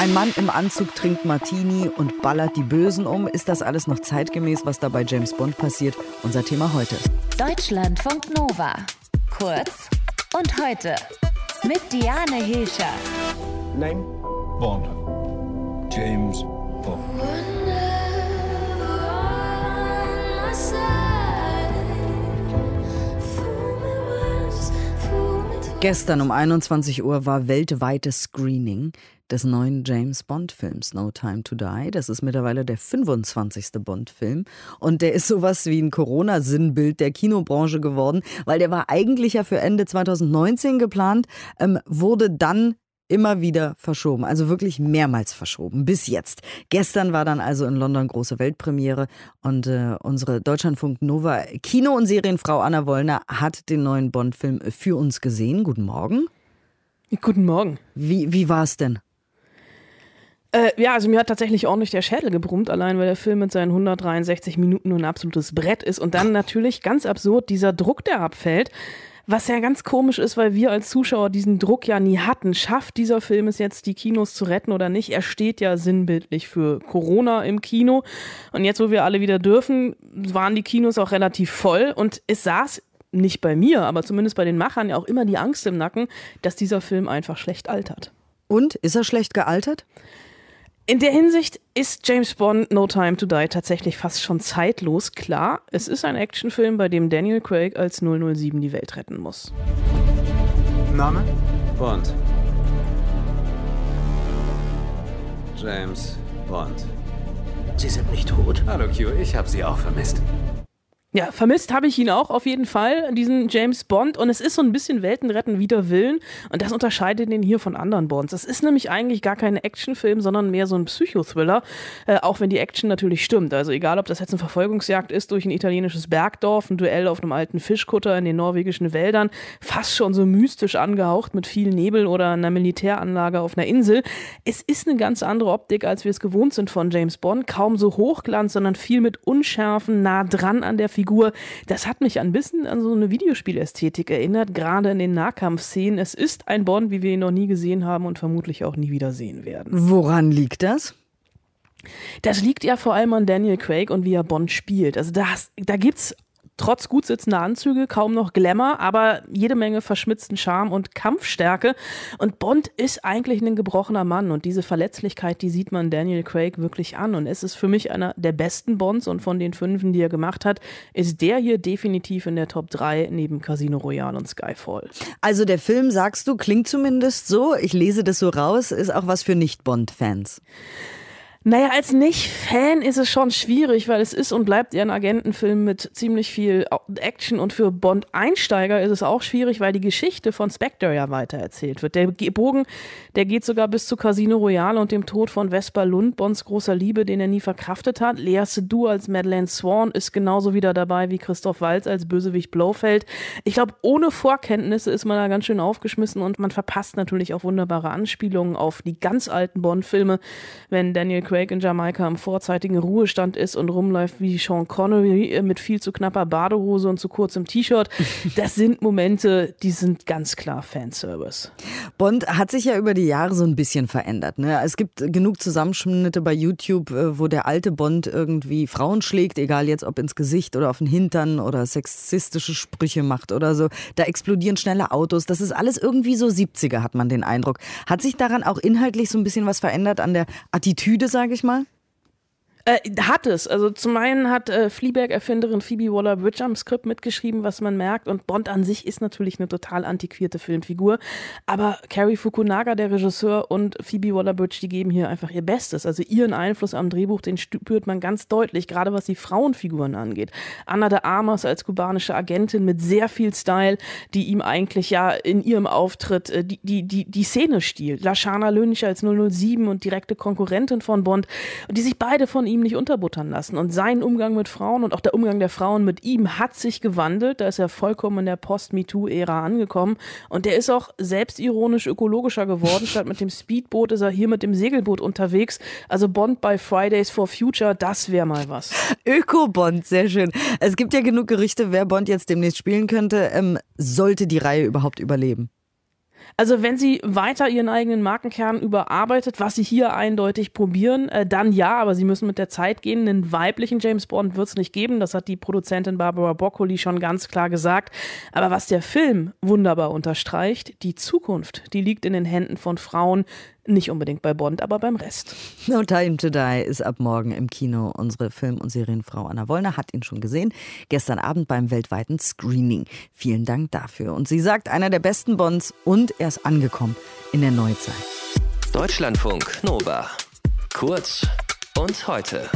Ein Mann im Anzug trinkt Martini und ballert die Bösen um. Ist das alles noch zeitgemäß, was da bei James Bond passiert? Unser Thema heute. Deutschlandfunk Nova. Kurz und heute. Mit Diane Hilscher. Name? Bond. James Bond. Gestern um 21 Uhr war weltweites Screening des neuen James Bond-Films No Time to Die. Das ist mittlerweile der 25. Bond-Film. Und der ist sowas wie ein Corona-Sinnbild der Kinobranche geworden, weil der war eigentlich ja für Ende 2019 geplant, ähm, wurde dann immer wieder verschoben, also wirklich mehrmals verschoben, bis jetzt. Gestern war dann also in London große Weltpremiere und äh, unsere Deutschlandfunk Nova Kino- und Serienfrau Anna Wollner hat den neuen Bond-Film für uns gesehen. Guten Morgen. Guten Morgen. Wie, wie war es denn? Äh, ja, also mir hat tatsächlich ordentlich der Schädel gebrummt, allein weil der Film mit seinen 163 Minuten nur ein absolutes Brett ist. Und dann natürlich ganz absurd dieser Druck, der abfällt. Was ja ganz komisch ist, weil wir als Zuschauer diesen Druck ja nie hatten. Schafft dieser Film es jetzt, die Kinos zu retten oder nicht? Er steht ja sinnbildlich für Corona im Kino. Und jetzt, wo wir alle wieder dürfen, waren die Kinos auch relativ voll. Und es saß nicht bei mir, aber zumindest bei den Machern ja auch immer die Angst im Nacken, dass dieser Film einfach schlecht altert. Und ist er schlecht gealtert? In der Hinsicht ist James Bond No Time to Die tatsächlich fast schon zeitlos. Klar, es ist ein Actionfilm, bei dem Daniel Craig als 007 die Welt retten muss. Name? Bond. James Bond. Sie sind nicht tot. Hallo Q, ich habe Sie auch vermisst. Ja, vermisst habe ich ihn auch auf jeden Fall, diesen James Bond. Und es ist so ein bisschen Weltenretten wider Willen. Und das unterscheidet ihn hier von anderen Bonds. Das ist nämlich eigentlich gar kein Actionfilm, sondern mehr so ein Psychothriller. Äh, auch wenn die Action natürlich stimmt. Also egal, ob das jetzt eine Verfolgungsjagd ist durch ein italienisches Bergdorf, ein Duell auf einem alten Fischkutter in den norwegischen Wäldern, fast schon so mystisch angehaucht mit viel Nebel oder einer Militäranlage auf einer Insel. Es ist eine ganz andere Optik, als wir es gewohnt sind von James Bond. Kaum so Hochglanz, sondern viel mit Unschärfen, nah dran an der Figur Figur. Das hat mich ein bisschen an so eine Videospielästhetik erinnert, gerade in den Nahkampfszenen. Es ist ein Bond, wie wir ihn noch nie gesehen haben und vermutlich auch nie wieder sehen werden. Woran liegt das? Das liegt ja vor allem an Daniel Craig und wie er Bond spielt. Also das, da gibt's trotz gut sitzender Anzüge kaum noch Glamour, aber jede Menge verschmitzten Charme und Kampfstärke. Und Bond ist eigentlich ein gebrochener Mann und diese Verletzlichkeit, die sieht man Daniel Craig wirklich an. Und es ist für mich einer der besten Bonds und von den fünfen, die er gemacht hat, ist der hier definitiv in der Top 3 neben Casino Royale und Skyfall. Also der Film, sagst du, klingt zumindest so, ich lese das so raus, ist auch was für Nicht-Bond-Fans. Naja, als Nicht-Fan ist es schon schwierig, weil es ist und bleibt ja ein Agentenfilm mit ziemlich viel Action und für Bond-Einsteiger ist es auch schwierig, weil die Geschichte von Spectre ja weitererzählt wird. Der Bogen, der geht sogar bis zu Casino Royale und dem Tod von Vesper Lund, Bonds großer Liebe, den er nie verkraftet hat. Lea Seydoux als Madeleine Swan ist genauso wieder dabei wie Christoph Waltz als Bösewicht Blofeld. Ich glaube, ohne Vorkenntnisse ist man da ganz schön aufgeschmissen und man verpasst natürlich auch wunderbare Anspielungen auf die ganz alten Bond-Filme, wenn Daniel Craig in Jamaika im vorzeitigen Ruhestand ist und rumläuft wie Sean Connery äh, mit viel zu knapper Badehose und zu kurzem T-Shirt. Das sind Momente, die sind ganz klar Fanservice. Bond hat sich ja über die Jahre so ein bisschen verändert. Ne? Es gibt genug Zusammenschnitte bei YouTube, äh, wo der alte Bond irgendwie Frauen schlägt, egal jetzt ob ins Gesicht oder auf den Hintern oder sexistische Sprüche macht oder so. Da explodieren schnelle Autos. Das ist alles irgendwie so 70er, hat man den Eindruck. Hat sich daran auch inhaltlich so ein bisschen was verändert an der Attitüde, sage ich mal? Äh, hat es. Also zum einen hat äh, Fleabag-Erfinderin Phoebe Waller-Bridge am Skript mitgeschrieben, was man merkt. Und Bond an sich ist natürlich eine total antiquierte Filmfigur. Aber Cary Fukunaga, der Regisseur, und Phoebe Waller-Bridge, die geben hier einfach ihr Bestes. Also ihren Einfluss am Drehbuch, den spürt man ganz deutlich, gerade was die Frauenfiguren angeht. Anna de Armas als kubanische Agentin mit sehr viel Style, die ihm eigentlich ja in ihrem Auftritt äh, die, die, die, die Szene stiehlt. Lashana Lynch als 007 und direkte Konkurrentin von Bond, die sich beide von ihm nicht unterbuttern lassen. Und sein Umgang mit Frauen und auch der Umgang der Frauen mit ihm hat sich gewandelt. Da ist er vollkommen in der Post-MeToo-Ära angekommen. Und der ist auch selbstironisch ökologischer geworden. Statt mit dem Speedboot ist er hier mit dem Segelboot unterwegs. Also Bond bei Fridays for Future, das wäre mal was. Öko-Bond, sehr schön. Es gibt ja genug Gerüchte, wer Bond jetzt demnächst spielen könnte. Ähm, sollte die Reihe überhaupt überleben? Also wenn sie weiter ihren eigenen Markenkern überarbeitet, was sie hier eindeutig probieren, äh, dann ja, aber sie müssen mit der Zeit gehen. Einen weiblichen James Bond wird es nicht geben, das hat die Produzentin Barbara Broccoli schon ganz klar gesagt. Aber was der Film wunderbar unterstreicht, die Zukunft, die liegt in den Händen von Frauen, nicht unbedingt bei Bond, aber beim Rest. No Time to Die ist ab morgen im Kino. Unsere Film- und Serienfrau Anna Wollner hat ihn schon gesehen. Gestern Abend beim weltweiten Screening. Vielen Dank dafür. Und sie sagt, einer der besten Bonds und er ist angekommen in der Neuzeit. Deutschlandfunk Nova. Kurz und heute.